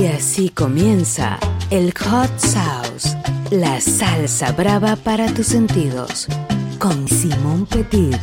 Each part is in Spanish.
Y así comienza el Hot Sauce, la salsa brava para tus sentidos, con Simón Petit.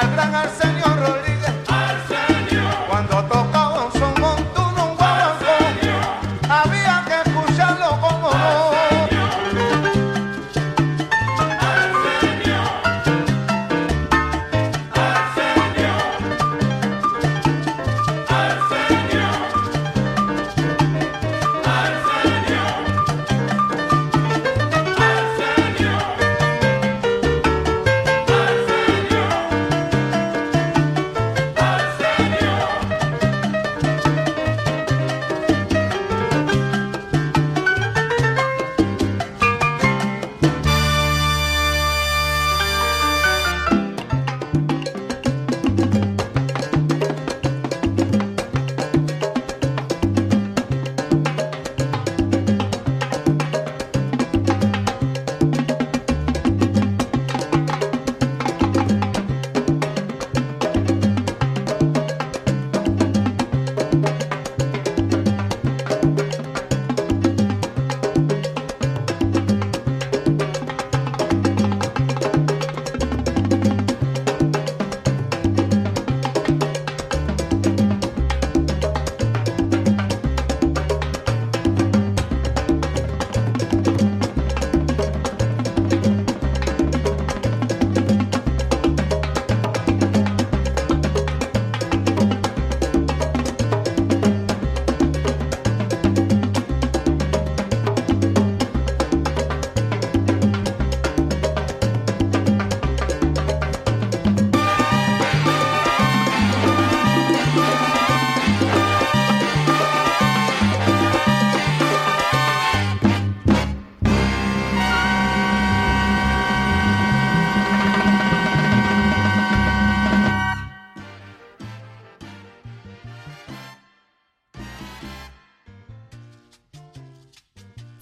al.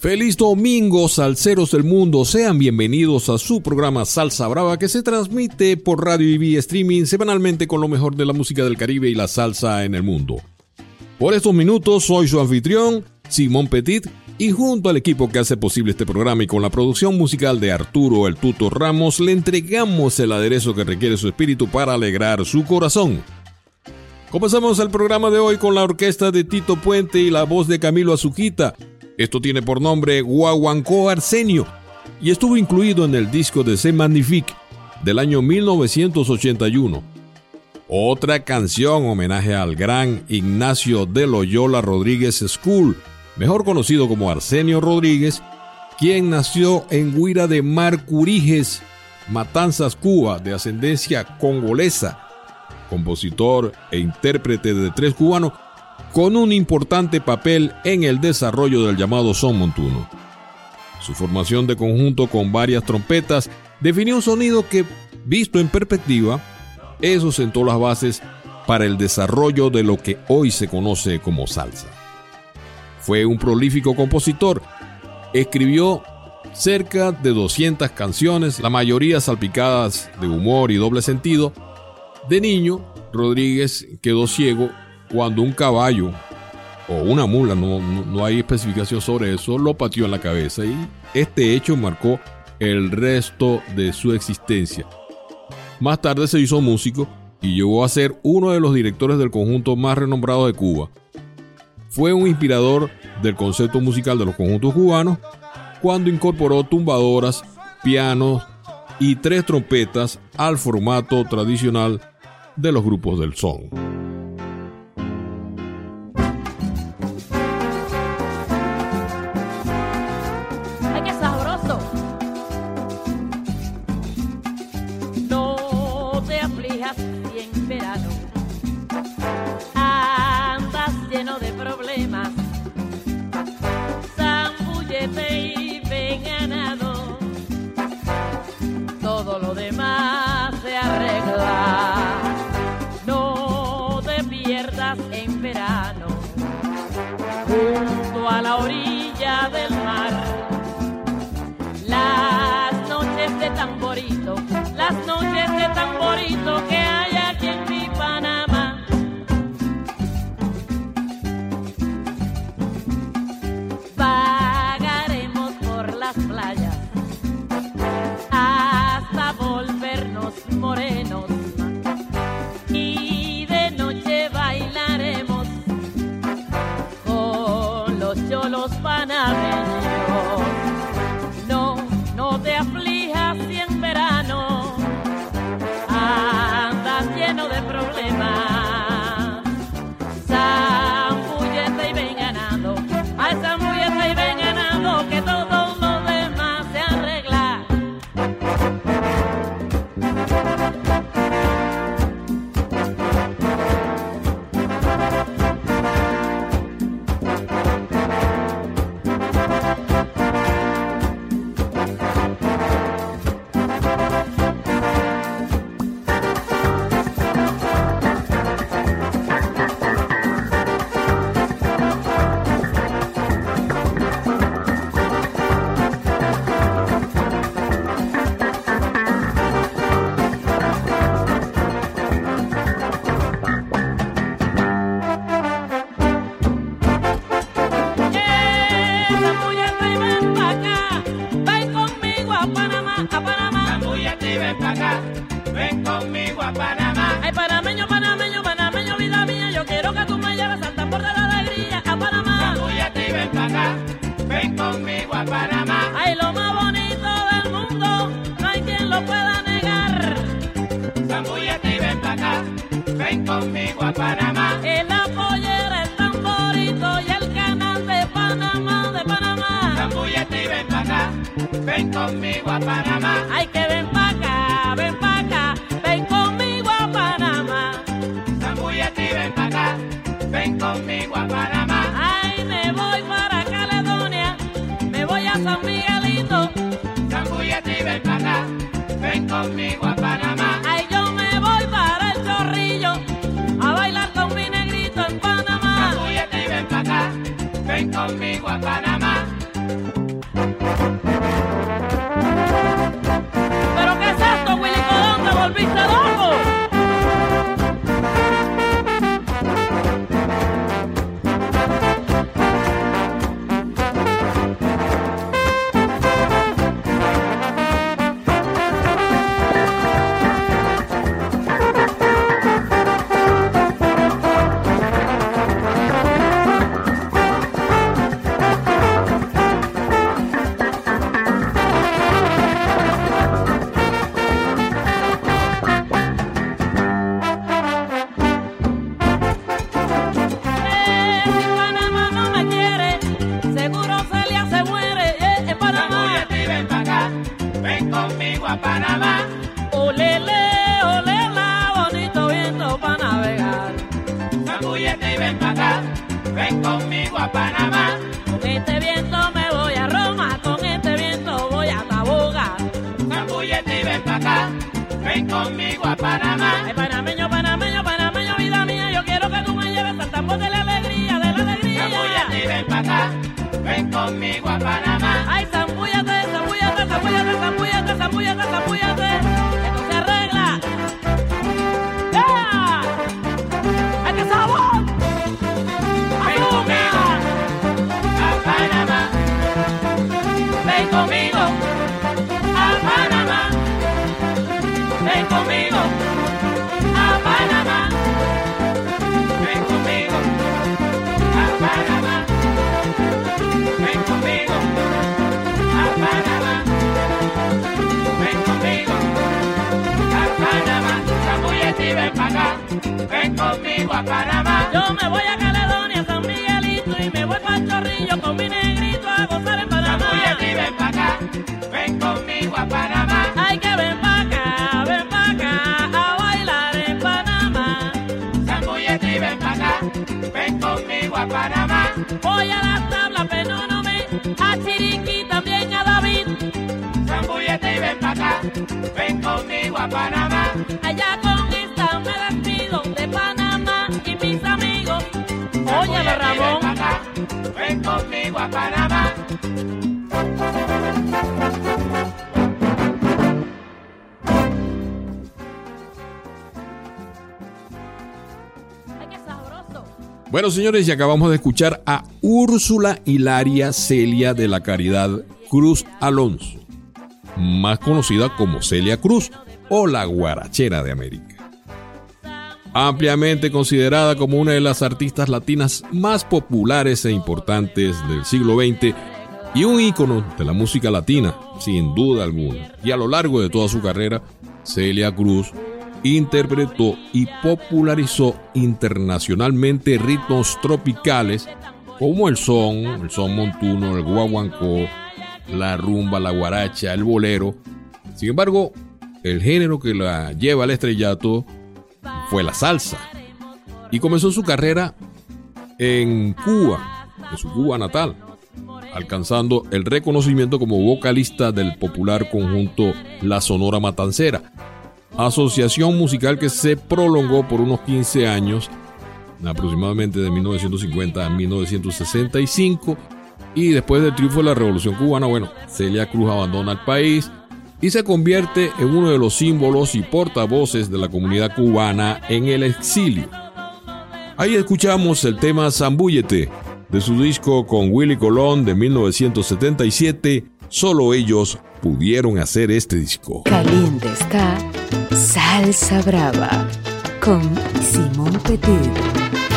Feliz domingo, salseros del mundo. Sean bienvenidos a su programa Salsa Brava que se transmite por radio y vía streaming semanalmente con lo mejor de la música del Caribe y la salsa en el mundo. Por estos minutos soy su anfitrión, Simón Petit, y junto al equipo que hace posible este programa y con la producción musical de Arturo El Tuto Ramos, le entregamos el aderezo que requiere su espíritu para alegrar su corazón. Comenzamos el programa de hoy con la orquesta de Tito Puente y la voz de Camilo Azuquita esto tiene por nombre Guaguancó Arsenio y estuvo incluido en el disco de C Magnifique del año 1981. Otra canción homenaje al gran Ignacio de Loyola Rodríguez School, mejor conocido como Arsenio Rodríguez, quien nació en Huira de Mar Curiges, Matanzas, Cuba, de ascendencia congolesa. compositor e intérprete de tres cubanos, con un importante papel en el desarrollo del llamado son montuno. Su formación de conjunto con varias trompetas definió un sonido que, visto en perspectiva, eso sentó las bases para el desarrollo de lo que hoy se conoce como salsa. Fue un prolífico compositor, escribió cerca de 200 canciones, la mayoría salpicadas de humor y doble sentido. De niño, Rodríguez quedó ciego cuando un caballo o una mula, no, no, hay especificación sobre eso, lo pateó en la cabeza y este hecho marcó el resto de su existencia. Más tarde se hizo músico y llegó a ser uno de los directores del conjunto más renombrado de Cuba. Fue un inspirador del concepto musical de los conjuntos cubanos cuando incorporó tumbadoras, pianos y tres trompetas al formato tradicional de los grupos del son. conmigo a Panamá. Ay, panameño, panameño, panameño, vida mía, yo quiero que tú me lleves al tambor de la alegría a Panamá. Sacúyate y ven para acá, ven conmigo a Panamá. Ay, lo más bonito del mundo, no hay quien lo pueda negar. Sacúyate y ven para acá, ven conmigo a Panamá. El apoyera, el tamborito y el canal de Panamá, de Panamá. Sacúyate y ven para acá, ven conmigo a Panamá. Ay, que San Miguelito. Zambullete y ven para acá, ven conmigo a Panamá. Ay, yo me voy para el chorrillo a bailar con mi negrito en Panamá. Zambullete y ven para acá, ven conmigo a Panamá. Ven conmigo a Ven para acá. Ven conmigo a Panamá. Yo me voy a Caledonia, San Miguelito y me voy para Chorrillo con mi negrito a gozar en Panamá. Zambúllate y ven para acá. Ven conmigo a Panamá. Ay, que ven pa' acá, ven pa' acá a bailar en Panamá. Zambúllate y ven para acá. Ven conmigo a Panamá. Voy a las tablas, pero no me a Chiriquí, también a David. Zambúllate y ven para acá. Ven conmigo a Panamá. Allá con de Panamá y mis amigos. Ramón. acá. Ven conmigo a Panamá. Ay, qué sabroso. Bueno, señores, y acabamos de escuchar a Úrsula Hilaria Celia de la Caridad Cruz Alonso, más conocida como Celia Cruz o la Guarachera de América. Ampliamente considerada como una de las artistas latinas más populares e importantes del siglo XX y un ícono de la música latina, sin duda alguna. Y a lo largo de toda su carrera, Celia Cruz interpretó y popularizó internacionalmente ritmos tropicales como el son, el son montuno, el guaguancó, la rumba, la guaracha, el bolero. Sin embargo, el género que la lleva al estrellato fue la salsa. Y comenzó su carrera en Cuba, en su Cuba natal, alcanzando el reconocimiento como vocalista del popular conjunto La Sonora Matancera, asociación musical que se prolongó por unos 15 años, aproximadamente de 1950 a 1965, y después del triunfo de la Revolución Cubana, bueno, Celia Cruz abandona el país y se convierte en uno de los símbolos y portavoces de la comunidad cubana en el exilio. Ahí escuchamos el tema Zambúllete de su disco con Willy Colón de 1977. Solo ellos pudieron hacer este disco. Caliente está Salsa Brava con Simón Petit.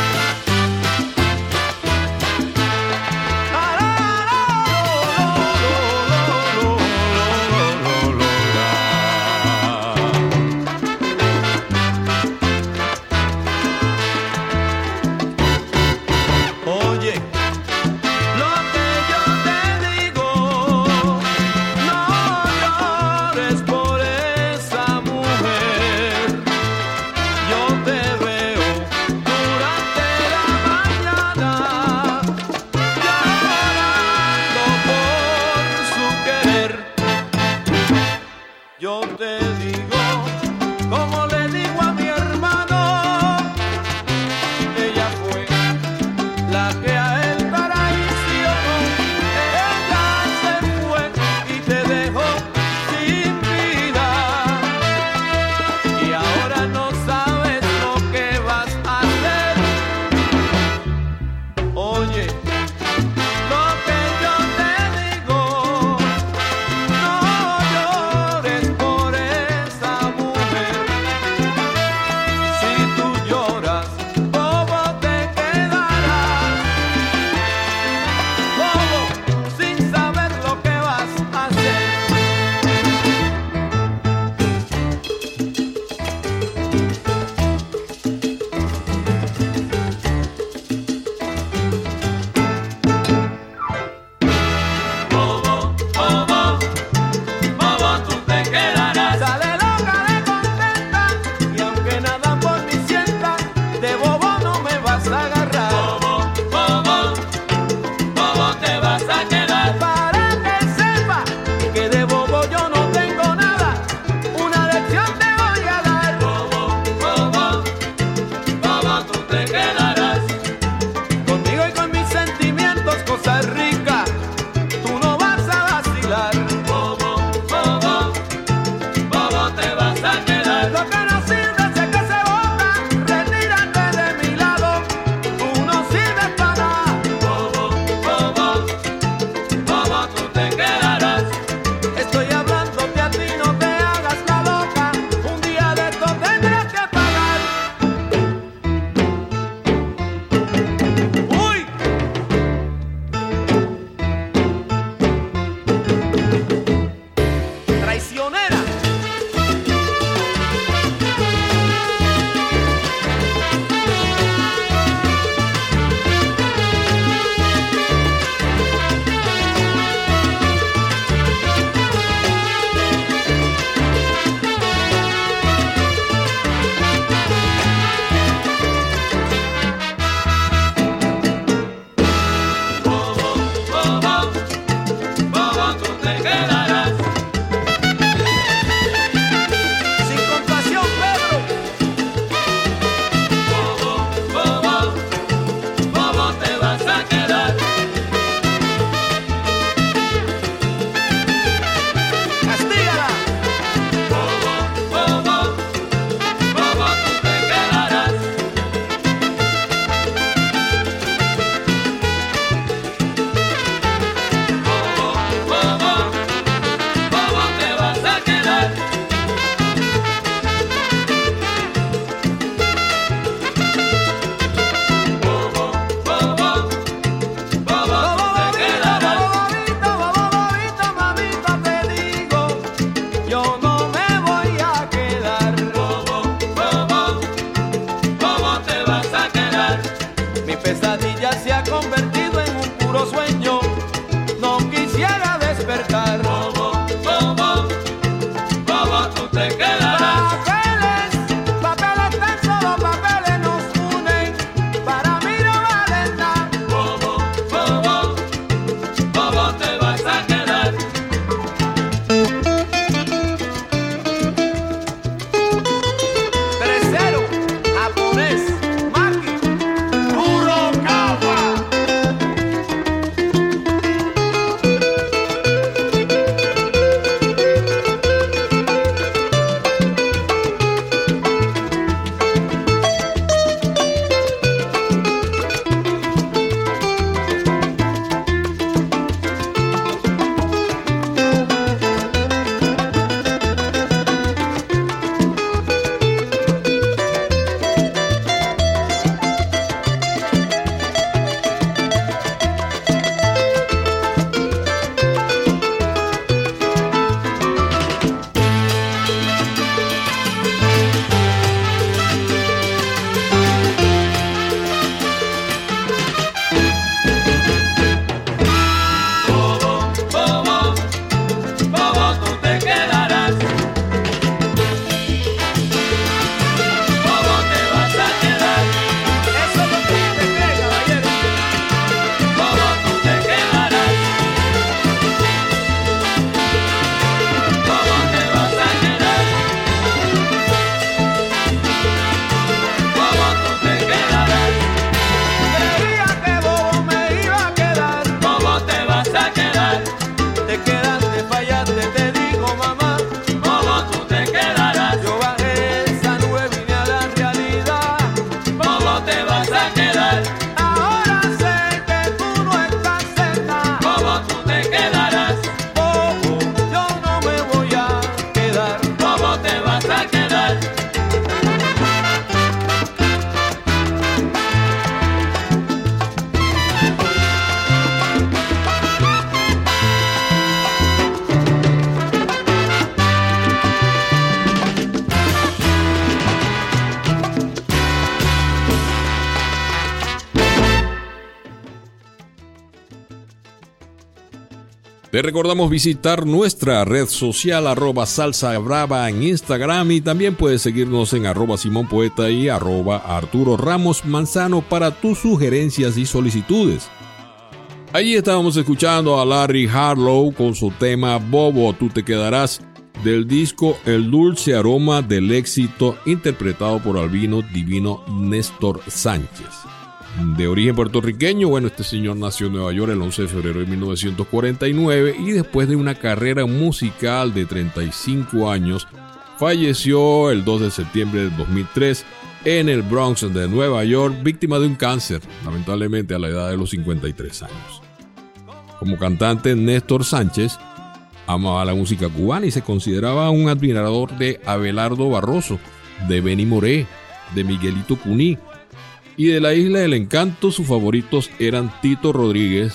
Recordamos visitar nuestra red social arroba salsa brava en Instagram y también puedes seguirnos en arroba Simón Poeta y arroba Arturo Ramos Manzano para tus sugerencias y solicitudes. Allí estábamos escuchando a Larry Harlow con su tema Bobo, tú te quedarás del disco El dulce aroma del éxito interpretado por Albino Divino Néstor Sánchez de origen puertorriqueño. Bueno, este señor nació en Nueva York el 11 de febrero de 1949 y después de una carrera musical de 35 años, falleció el 2 de septiembre de 2003 en el Bronx de Nueva York, víctima de un cáncer, lamentablemente a la edad de los 53 años. Como cantante, Néstor Sánchez amaba la música cubana y se consideraba un admirador de Abelardo Barroso, de Benny Moré, de Miguelito Cuní, y de la Isla del Encanto sus favoritos eran Tito Rodríguez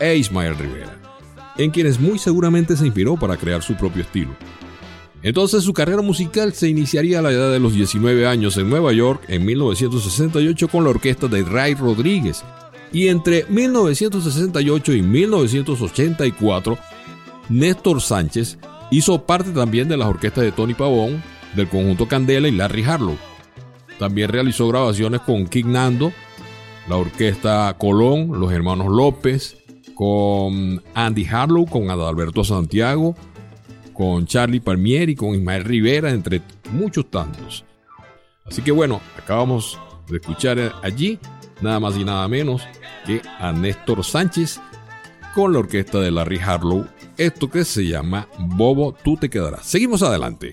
e Ismael Rivera, en quienes muy seguramente se inspiró para crear su propio estilo. Entonces su carrera musical se iniciaría a la edad de los 19 años en Nueva York en 1968 con la orquesta de Ray Rodríguez y entre 1968 y 1984 Néstor Sánchez hizo parte también de las orquestas de Tony Pavón, del conjunto Candela y Larry Harlow. También realizó grabaciones con King Nando, la orquesta Colón, los hermanos López, con Andy Harlow, con Adalberto Santiago, con Charlie Palmieri, con Ismael Rivera, entre muchos tantos. Así que bueno, acabamos de escuchar allí nada más y nada menos que a Néstor Sánchez con la orquesta de Larry Harlow, esto que se llama Bobo, tú te quedarás. Seguimos adelante.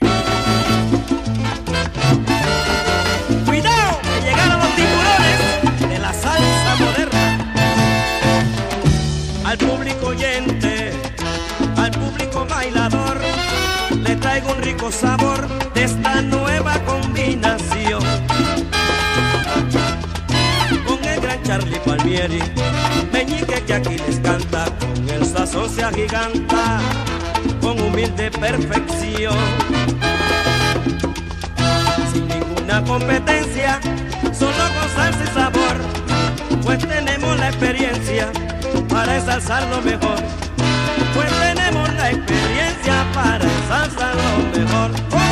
Rico sabor de esta nueva combinación. Con el gran Charlie Palmieri, meñique que aquí les canta, con el sazón se con humilde perfección. Sin ninguna competencia, solo con salsa y sabor, pues tenemos la experiencia para ensalzar lo mejor. Pues tenemos la experiencia para ensalzar lo mejor.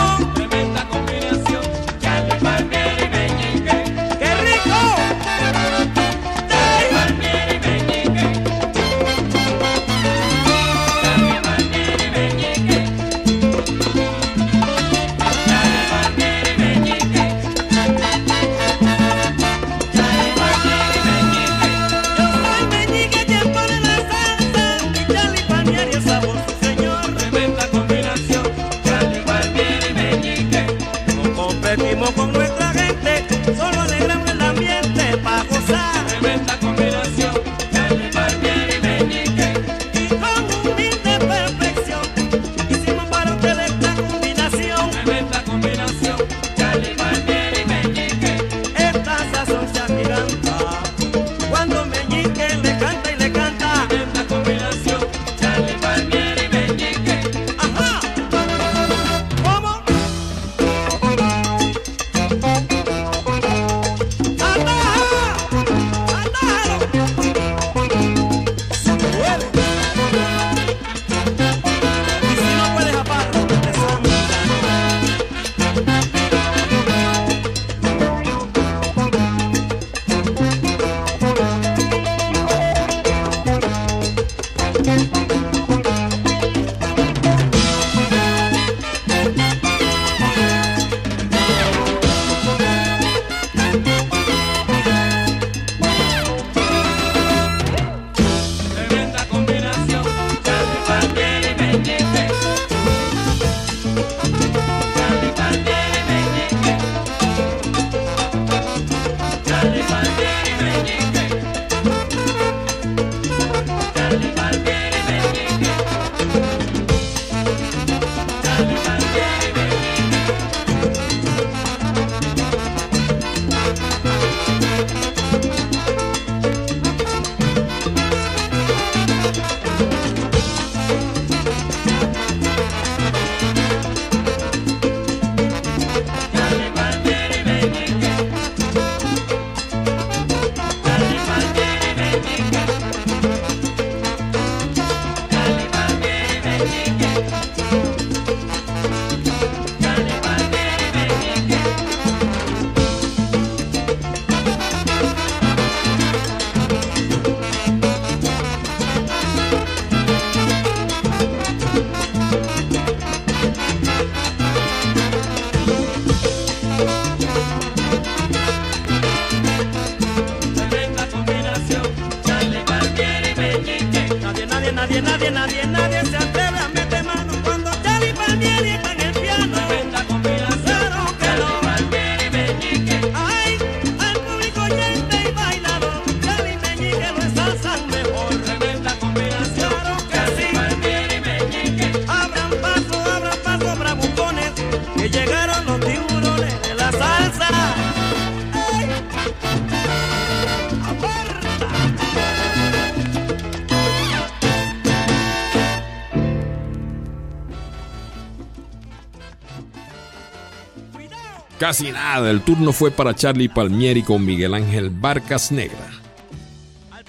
Casi nada, el turno fue para Charlie Palmieri con Miguel Ángel Barcas Negra,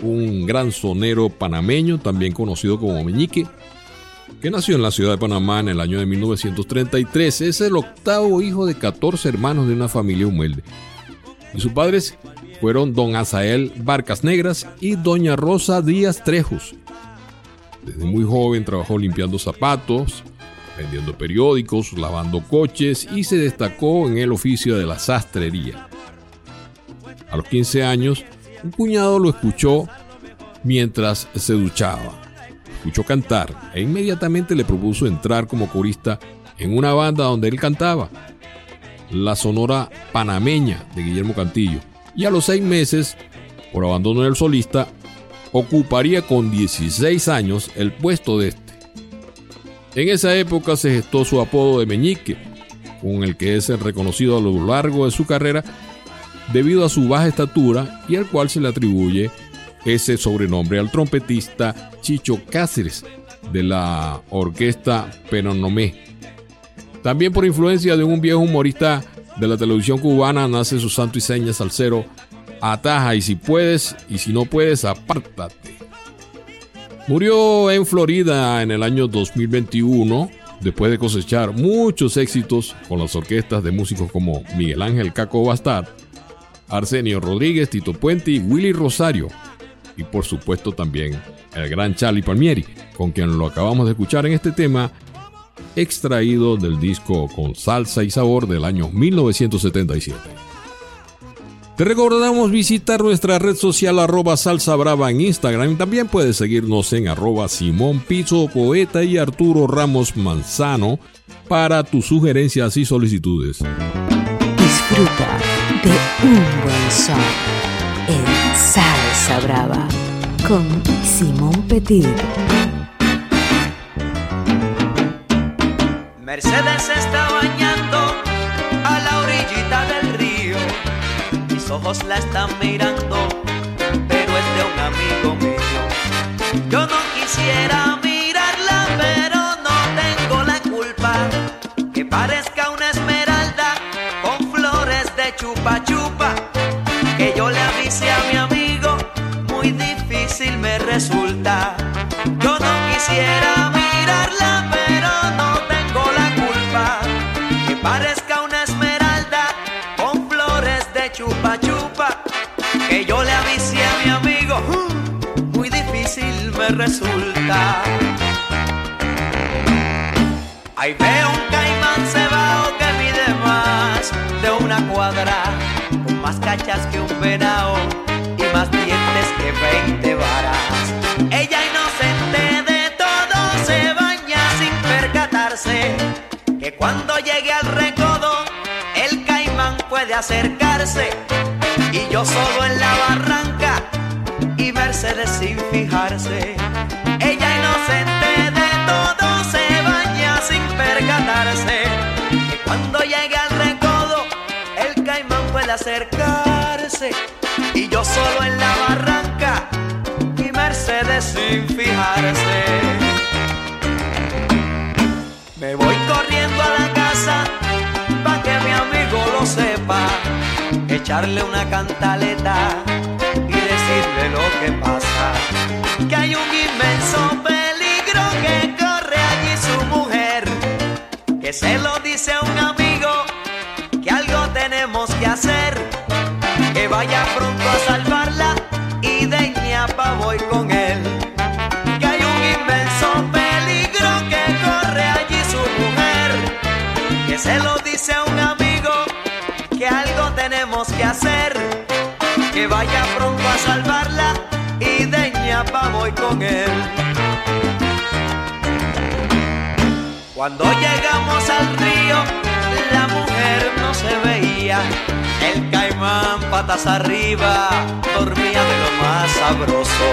un gran sonero panameño, también conocido como Meñique, que nació en la ciudad de Panamá en el año de 1933. Es el octavo hijo de 14 hermanos de una familia humilde. Y sus padres fueron don Azael Barcas Negras y doña Rosa Díaz Trejos. Desde muy joven trabajó limpiando zapatos, vendiendo periódicos, lavando coches y se destacó en el oficio de la sastrería. A los 15 años, un cuñado lo escuchó mientras se duchaba. Escuchó cantar e inmediatamente le propuso entrar como corista en una banda donde él cantaba, la Sonora Panameña de Guillermo Cantillo. Y a los seis meses, por abandono del solista, ocuparía con 16 años el puesto de. En esa época se gestó su apodo de Meñique, con el que es reconocido a lo largo de su carrera debido a su baja estatura y al cual se le atribuye ese sobrenombre al trompetista Chicho Cáceres de la orquesta Penonomé. También por influencia de un viejo humorista de la televisión cubana nace su santo y seña salsero Ataja y si puedes y si no puedes apártate. Murió en Florida en el año 2021 después de cosechar muchos éxitos con las orquestas de músicos como Miguel Ángel Caco Bastard, Arsenio Rodríguez, Tito Puente y Willy Rosario. Y por supuesto también el gran Charlie Palmieri, con quien lo acabamos de escuchar en este tema, extraído del disco Con Salsa y Sabor del año 1977. Te recordamos visitar nuestra red social arroba salsa brava en Instagram. También puedes seguirnos en arroba Simón Pizzo Poeta y Arturo Ramos Manzano para tus sugerencias y solicitudes. Disfruta de un buen son en Salsa Brava con Simón Petit. Mercedes está bañando Ojos la están mirando, pero es de un amigo mío. Yo no quisiera mirarla, pero no tengo la culpa. Que parezca una esmeralda con flores de chupa chupa. Que yo le avise a mi amigo, muy difícil me resulta. Yo no quisiera mirarla, pero chupa chupa. Que yo le avise a mi amigo, uh, muy difícil me resulta. Ahí veo un caimán cebao que mide más de una cuadra, con más cachas que un venao y más dientes que 20 varas. Ella inocente de todo se baña sin percatarse que cuando llegue al puede acercarse y yo solo en la barranca y Mercedes sin fijarse. Ella inocente de todo se baña sin percatarse que cuando llegue al recodo el caimán puede acercarse y yo solo en la barranca y Mercedes sin fijarse. Me voy corriendo a la casa sepa, echarle una cantaleta y decirle lo que pasa. Que hay un inmenso peligro que corre allí su mujer, que se lo dice a un amigo, que algo tenemos que hacer, que vaya pronto a salvarla y de ñapa voy con él. Que vaya pronto a salvarla y de ñapa voy con él. Cuando llegamos al río, la mujer no se veía. El caimán patas arriba dormía de lo más sabroso.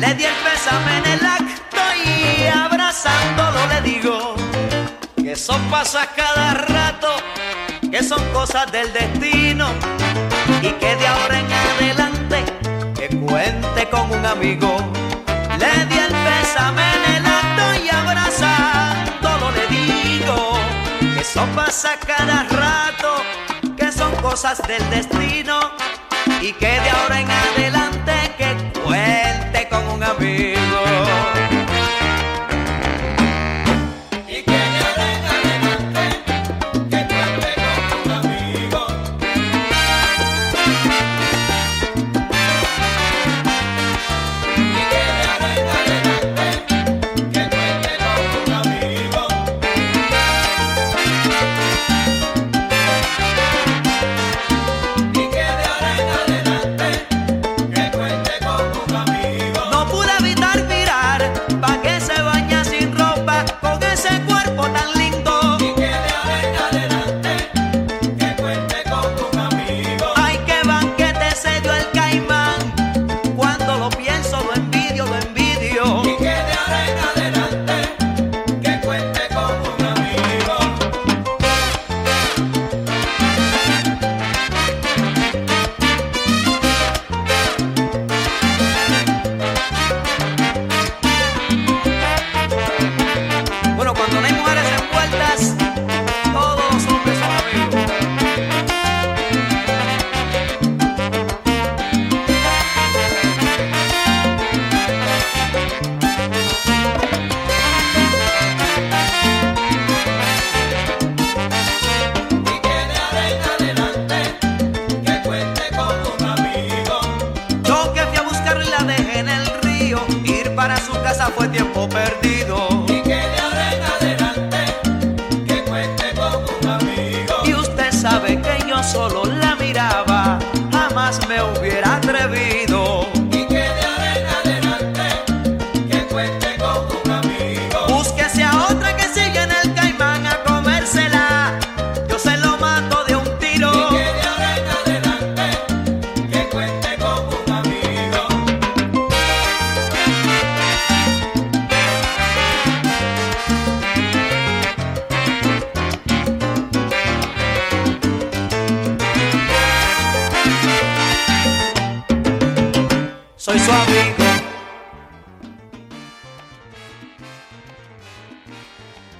Le di el pésame en el acto y abrazándolo le digo que eso pasa cada rato, que son cosas del destino y que de ahora en adelante que cuente con un amigo. Le di el pésame en el acto y abrazándolo le digo que eso pasa cada rato, que son cosas del destino y que de ahora en adelante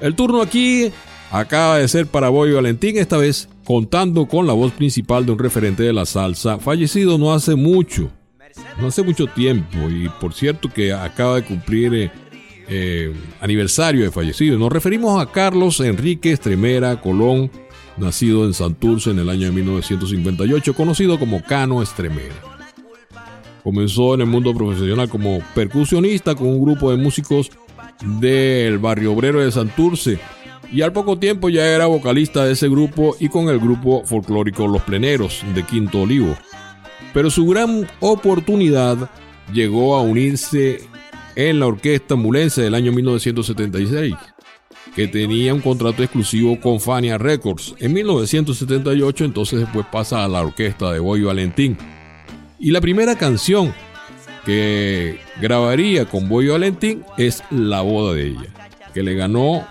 El turno aquí acaba de ser para Boy Valentín, esta vez contando con la voz principal de un referente de la salsa, fallecido no hace mucho, no hace mucho tiempo, y por cierto que acaba de cumplir eh, eh, aniversario de fallecido. Nos referimos a Carlos Enrique Estremera Colón, nacido en Santurce en el año de 1958, conocido como Cano Estremera. Comenzó en el mundo profesional como percusionista con un grupo de músicos del barrio obrero de Santurce y al poco tiempo ya era vocalista de ese grupo y con el grupo folclórico Los Pleneros de Quinto Olivo. Pero su gran oportunidad llegó a unirse en la orquesta mulense del año 1976, que tenía un contrato exclusivo con Fania Records. En 1978 entonces después pasa a la orquesta de Boy Valentín. Y la primera canción que grabaría con Boy Valentín es La boda de ella, que le ganó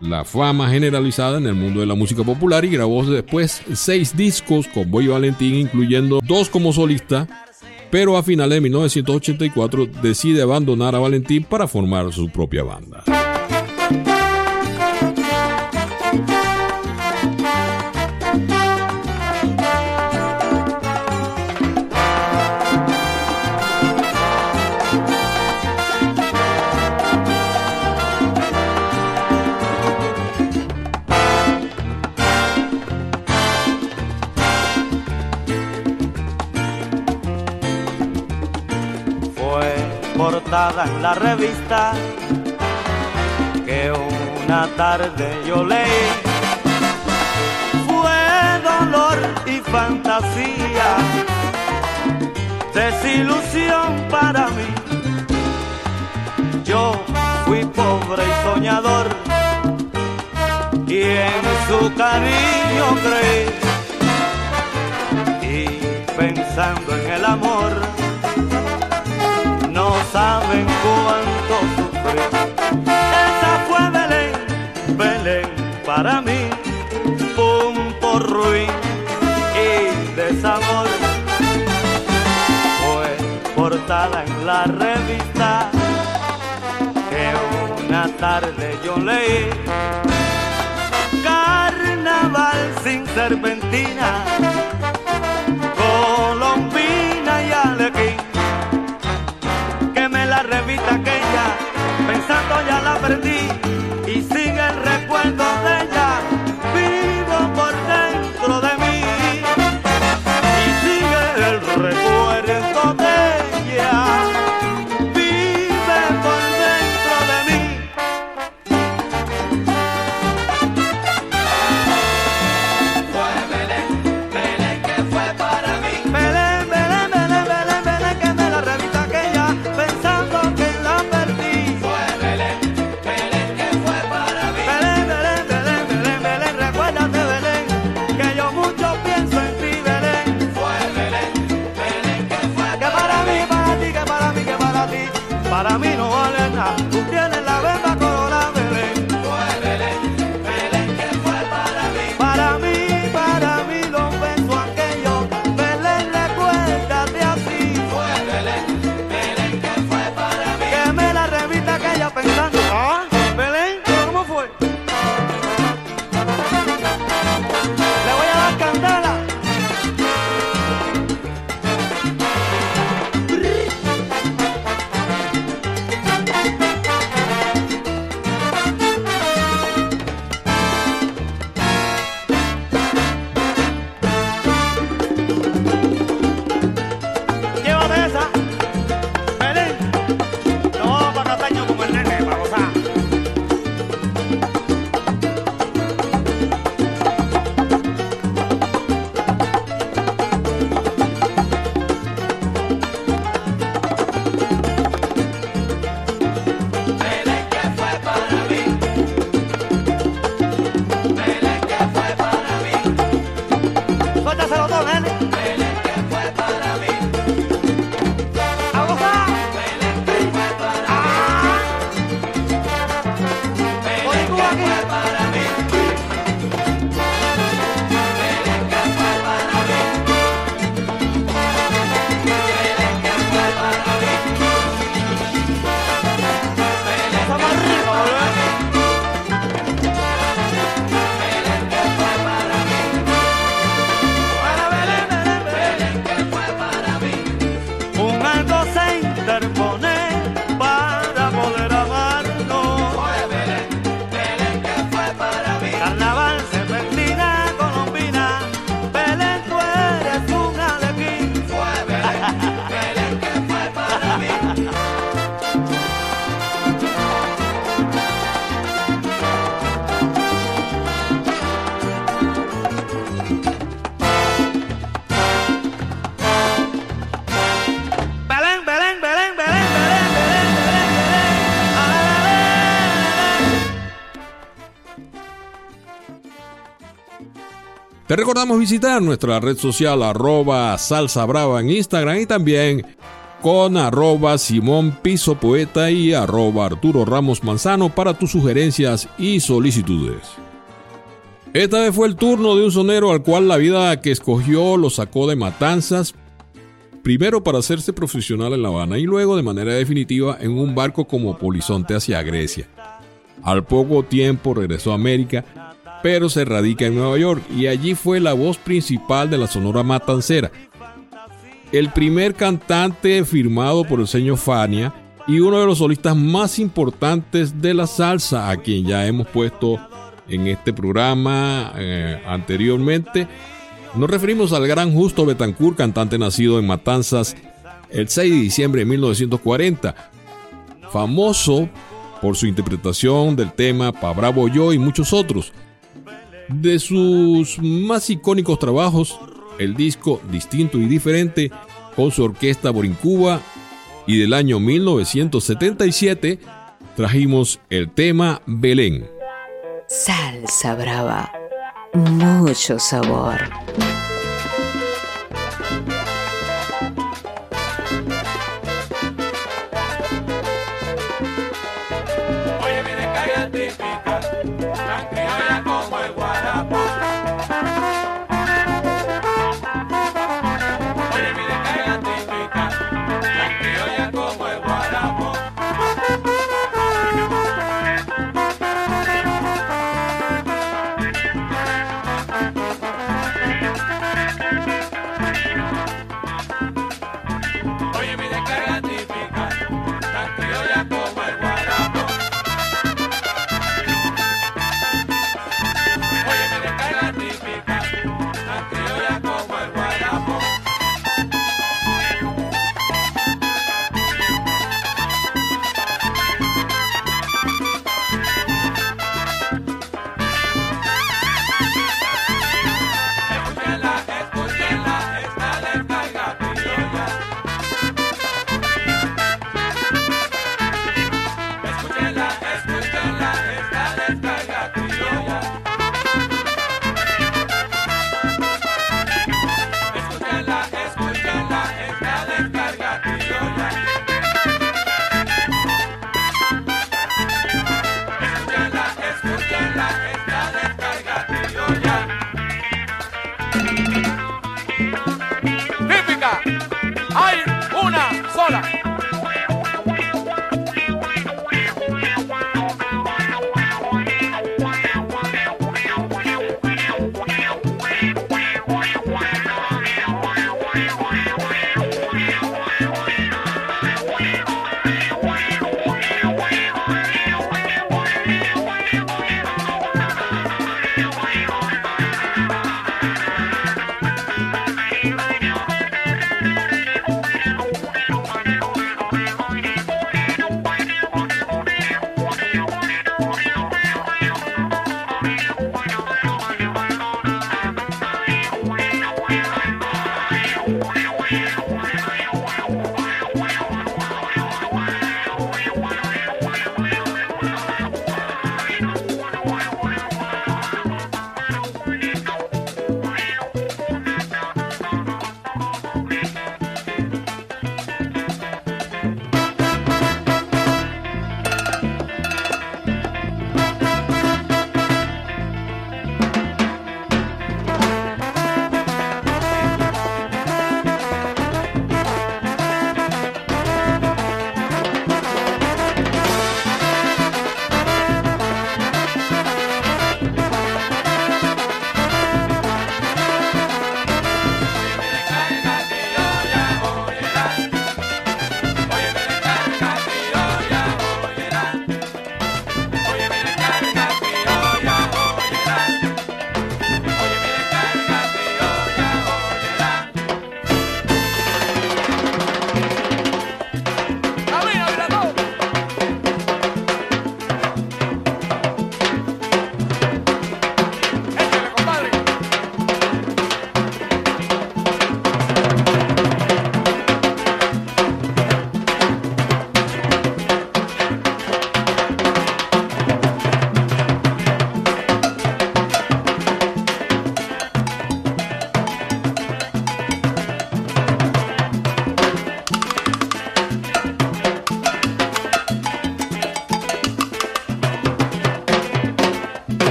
la fama generalizada en el mundo de la música popular y grabó después seis discos con Boy Valentín, incluyendo dos como solista, pero a finales de 1984 decide abandonar a Valentín para formar su propia banda. En la revista que una tarde yo leí. Fue dolor y fantasía, desilusión para mí. Yo fui pobre y soñador, mucho cariño creí y pensando en el amor saben cuánto sufrí. Esa fue Belén, Belén para mí, un ruin y desamor. Fue portada en la revista que una tarde yo leí sin serpentina, ya la perdí Recordamos visitar nuestra red social arroba salsa brava en Instagram y también con arroba Simón Piso Poeta y arroba Arturo Ramos Manzano para tus sugerencias y solicitudes. Esta vez fue el turno de un sonero al cual la vida que escogió lo sacó de matanzas, primero para hacerse profesional en La Habana y luego de manera definitiva en un barco como polizonte hacia Grecia. Al poco tiempo regresó a América pero se radica en Nueva York y allí fue la voz principal de la Sonora Matancera. El primer cantante firmado por el señor Fania y uno de los solistas más importantes de la salsa, a quien ya hemos puesto en este programa eh, anteriormente. Nos referimos al gran Justo Betancourt, cantante nacido en Matanzas el 6 de diciembre de 1940, famoso por su interpretación del tema Pa Bravo Yo y muchos otros. De sus más icónicos trabajos, el disco Distinto y Diferente con su orquesta Borincuba y del año 1977 trajimos el tema Belén. Salsa Brava. mucho sabor.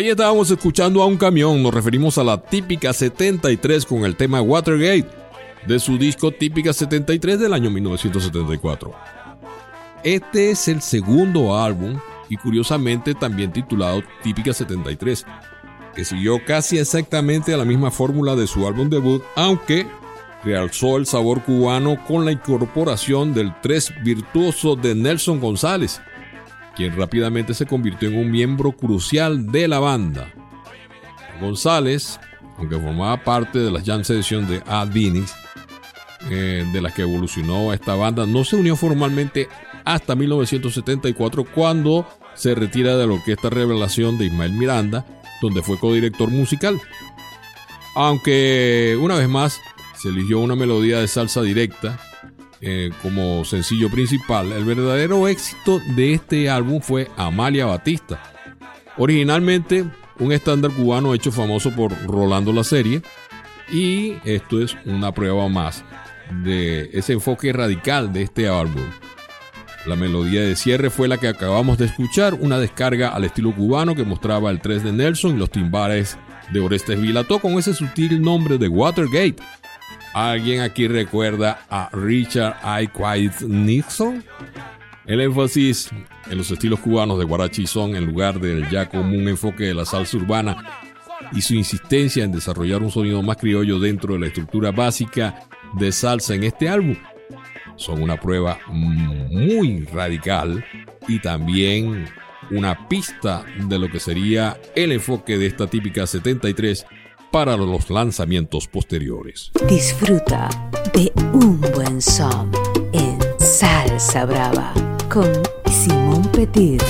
Ahí estábamos escuchando a un camión, nos referimos a la típica 73 con el tema Watergate, de su disco Típica 73 del año 1974. Este es el segundo álbum y curiosamente también titulado Típica 73, que siguió casi exactamente a la misma fórmula de su álbum debut, aunque realzó el sabor cubano con la incorporación del tres virtuoso de Nelson González, quien rápidamente se convirtió en un miembro crucial de la banda. González, aunque formaba parte de las jam sessions de Ad Vinix, eh, de las que evolucionó esta banda, no se unió formalmente hasta 1974 cuando se retira de la Orquesta Revelación de Ismael Miranda, donde fue codirector musical. Aunque una vez más se eligió una melodía de salsa directa eh, como sencillo principal, el verdadero éxito de este álbum fue Amalia Batista. Originalmente un estándar cubano hecho famoso por Rolando la serie y esto es una prueba más de ese enfoque radical de este álbum. La melodía de cierre fue la que acabamos de escuchar, una descarga al estilo cubano que mostraba el 3 de Nelson y los timbales de Orestes Vilató con ese sutil nombre de Watergate ¿Alguien aquí recuerda a Richard I. Quiet Nixon? El énfasis en los estilos cubanos de Guarachi son, en lugar del ya común enfoque de la salsa urbana, y su insistencia en desarrollar un sonido más criollo dentro de la estructura básica de salsa en este álbum, son una prueba muy radical y también una pista de lo que sería el enfoque de esta típica 73 para los lanzamientos posteriores. Disfruta de un buen son en Salsa Brava con Simón Petit.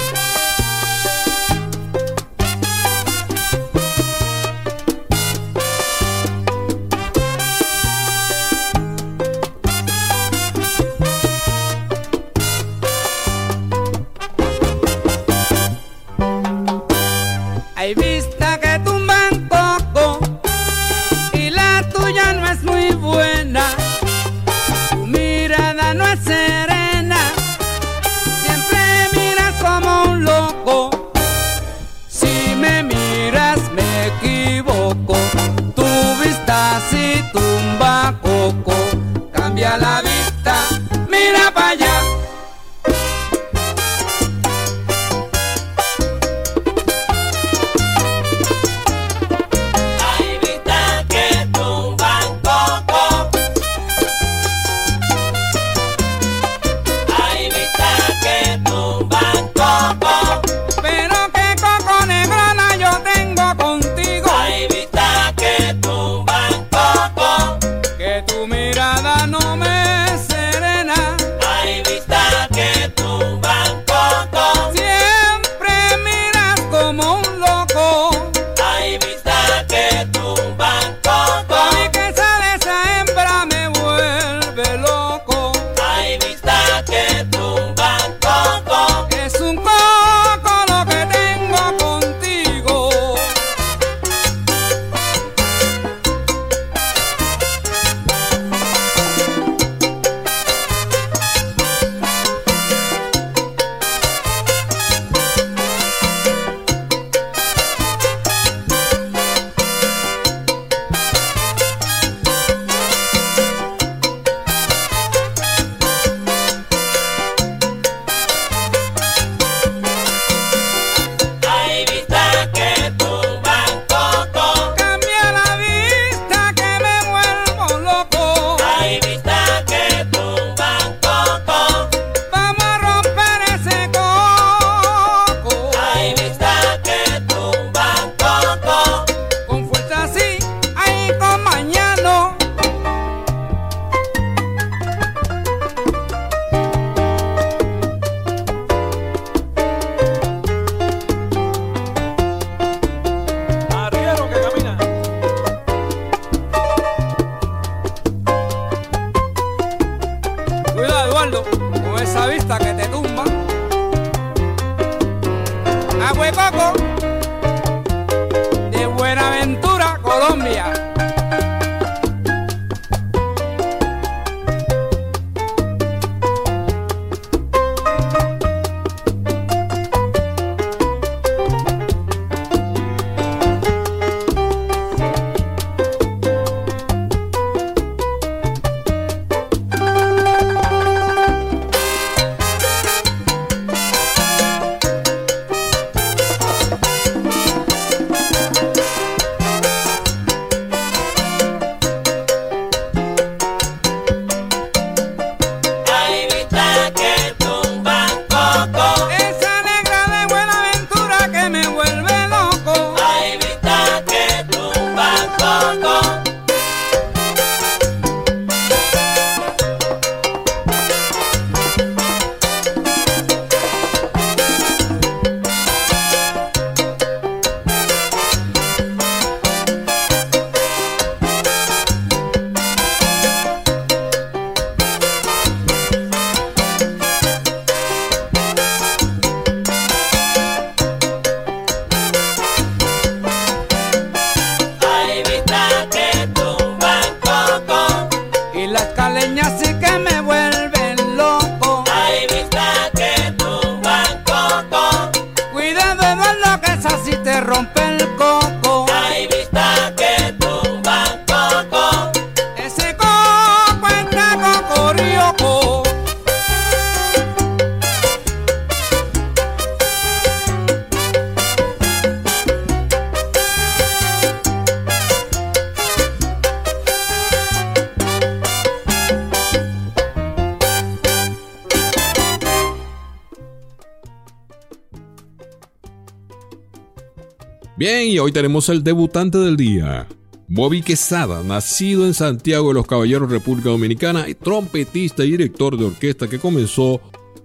Bien, y hoy tenemos el debutante del día. Bobby Quesada, nacido en Santiago de los Caballeros, República Dominicana, y trompetista y director de orquesta que comenzó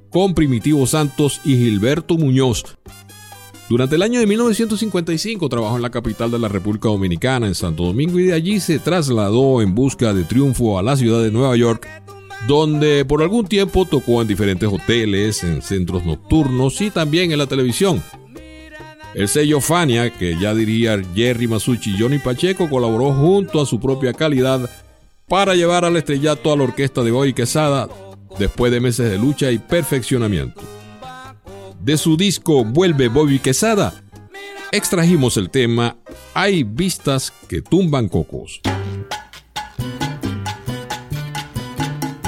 con Primitivo Santos y Gilberto Muñoz. Durante el año de 1955 trabajó en la capital de la República Dominicana, en Santo Domingo, y de allí se trasladó en busca de triunfo a la ciudad de Nueva York, donde por algún tiempo tocó en diferentes hoteles, en centros nocturnos y también en la televisión. El sello Fania, que ya diría Jerry Masucci y Johnny Pacheco, colaboró junto a su propia calidad para llevar al estrellato a la orquesta de Bobby Quesada después de meses de lucha y perfeccionamiento. De su disco Vuelve Bobby Quesada, extrajimos el tema Hay vistas que tumban cocos.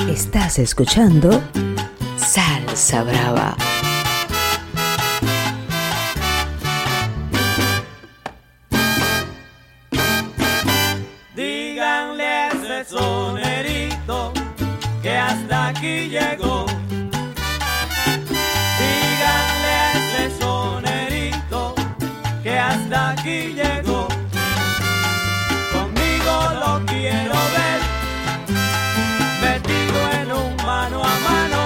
Estás escuchando Salsa Brava. Sonerito que hasta aquí llegó. Díganle a ese sonerito que hasta aquí llegó. Conmigo lo quiero ver, metido en un mano a mano.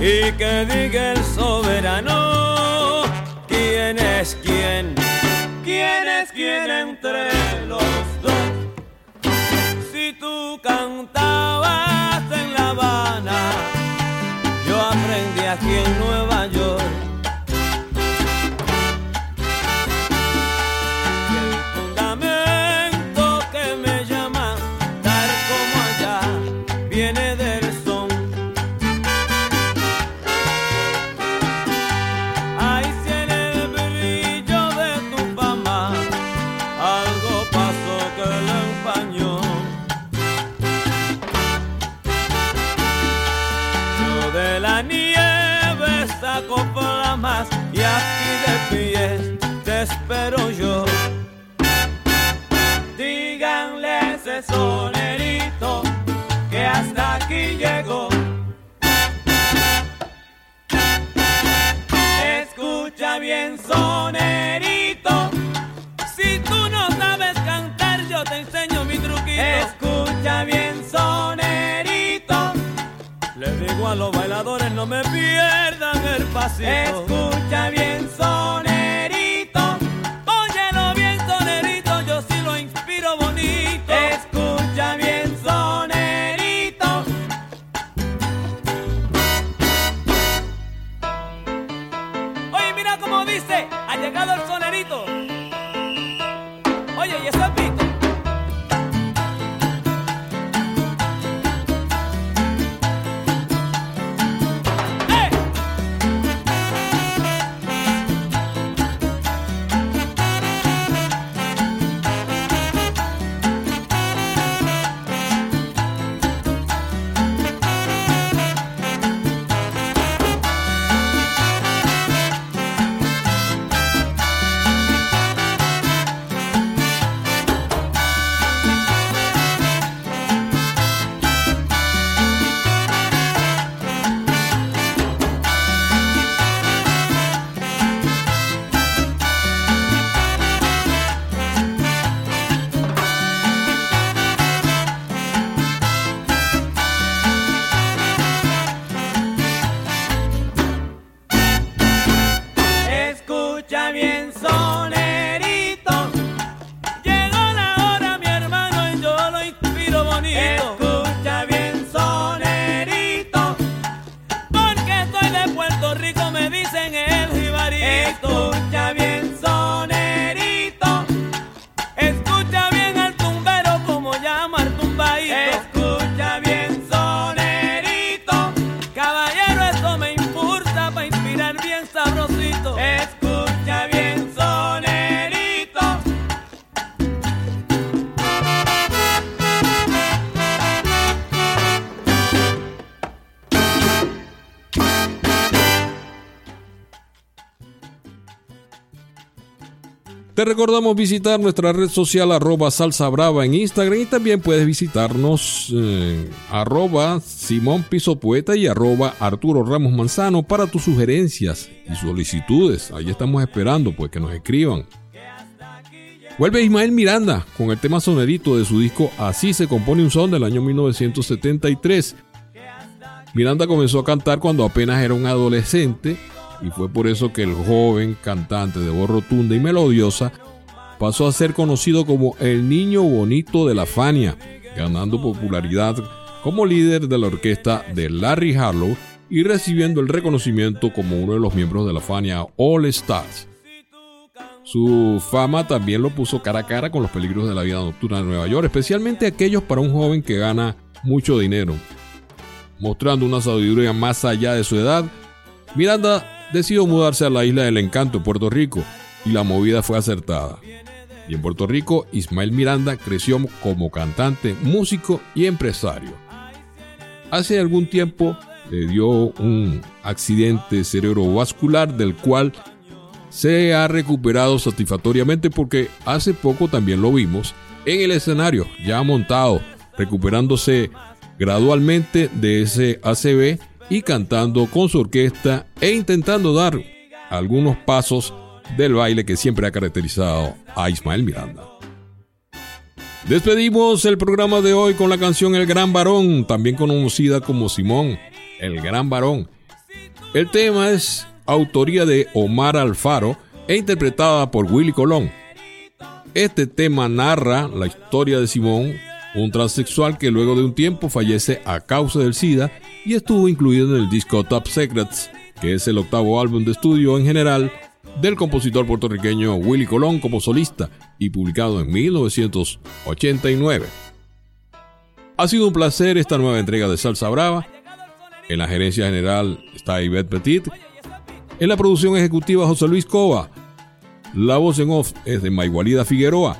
Y que diga el soberano quién es quién. ¿Quién es quién entre los tú cantabas en La Habana, yo aprendí aquí en Nueva sonerito que hasta aquí llegó. Escucha bien, sonerito. Si tú no sabes cantar, yo te enseño mi truquito. Escucha bien, sonerito. Le digo a los bailadores, no me pierdan el pasito. Escucha bien, sonerito. Recordamos visitar nuestra red social arroba salsa brava en Instagram y también puedes visitarnos eh, arroba Simón Piso Poeta y arroba Arturo Ramos Manzano para tus sugerencias y solicitudes. Ahí estamos esperando pues que nos escriban. Vuelve Ismael Miranda con el tema sonerito de su disco Así se compone un son del año 1973. Miranda comenzó a cantar cuando apenas era un adolescente y fue por eso que el joven cantante de voz rotunda y melodiosa pasó a ser conocido como el niño bonito de la Fania, ganando popularidad como líder de la orquesta de Larry Harlow y recibiendo el reconocimiento como uno de los miembros de la Fania All Stars. Su fama también lo puso cara a cara con los peligros de la vida nocturna de Nueva York, especialmente aquellos para un joven que gana mucho dinero. Mostrando una sabiduría más allá de su edad, Miranda decidió mudarse a la isla del encanto, Puerto Rico, y la movida fue acertada. Y en Puerto Rico, Ismael Miranda creció como cantante, músico y empresario. Hace algún tiempo le dio un accidente cerebrovascular del cual se ha recuperado satisfactoriamente porque hace poco también lo vimos en el escenario, ya montado, recuperándose gradualmente de ese ACV y cantando con su orquesta e intentando dar algunos pasos del baile que siempre ha caracterizado a Ismael Miranda. Despedimos el programa de hoy con la canción El Gran Varón, también conocida como Simón, El Gran Varón. El tema es autoría de Omar Alfaro e interpretada por Willy Colón. Este tema narra la historia de Simón, un transexual que luego de un tiempo fallece a causa del SIDA y estuvo incluido en el disco Top Secrets, que es el octavo álbum de estudio en general del compositor puertorriqueño Willy Colón como solista y publicado en 1989. Ha sido un placer esta nueva entrega de Salsa Brava. En la gerencia general está Yvette Petit. En la producción ejecutiva José Luis Cova. La voz en off es de Maigualida Figueroa.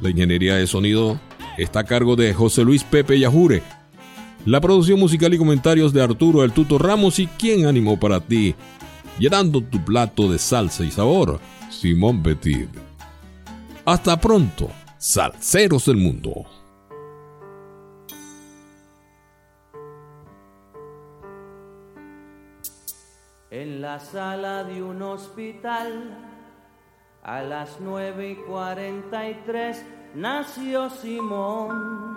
La ingeniería de sonido está a cargo de José Luis Pepe Yajure la producción musical y comentarios de Arturo El Tuto Ramos y quien animó para ti, llenando tu plato de salsa y sabor, Simón Petit. Hasta pronto, salseros del mundo. En la sala de un hospital, a las nueve y cuarenta y tres, nació Simón.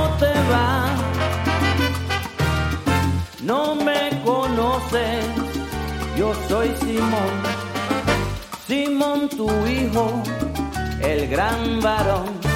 soy Simón, Simón tu hijo, el gran varón.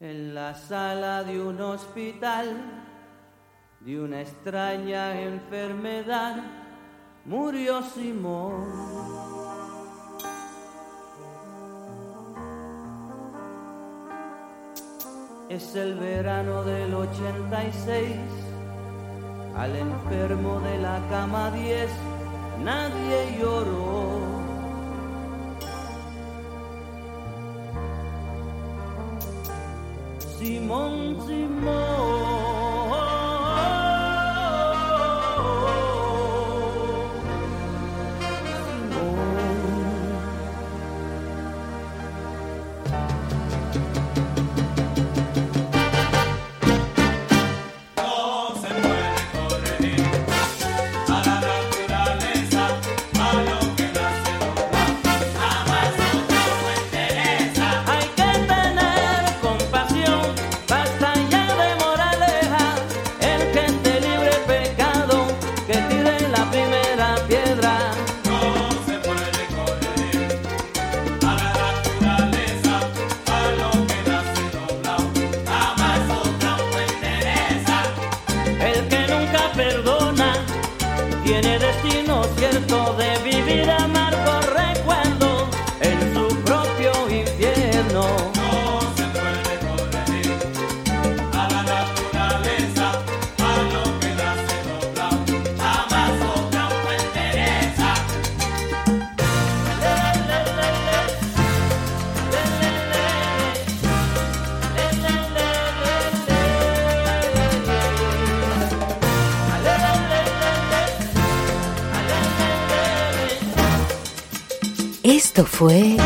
en la sala de un hospital de una extraña enfermedad murió Simón. Es el verano del 86, al enfermo de la cama 10 nadie lloró. 似梦似梦。viento de fue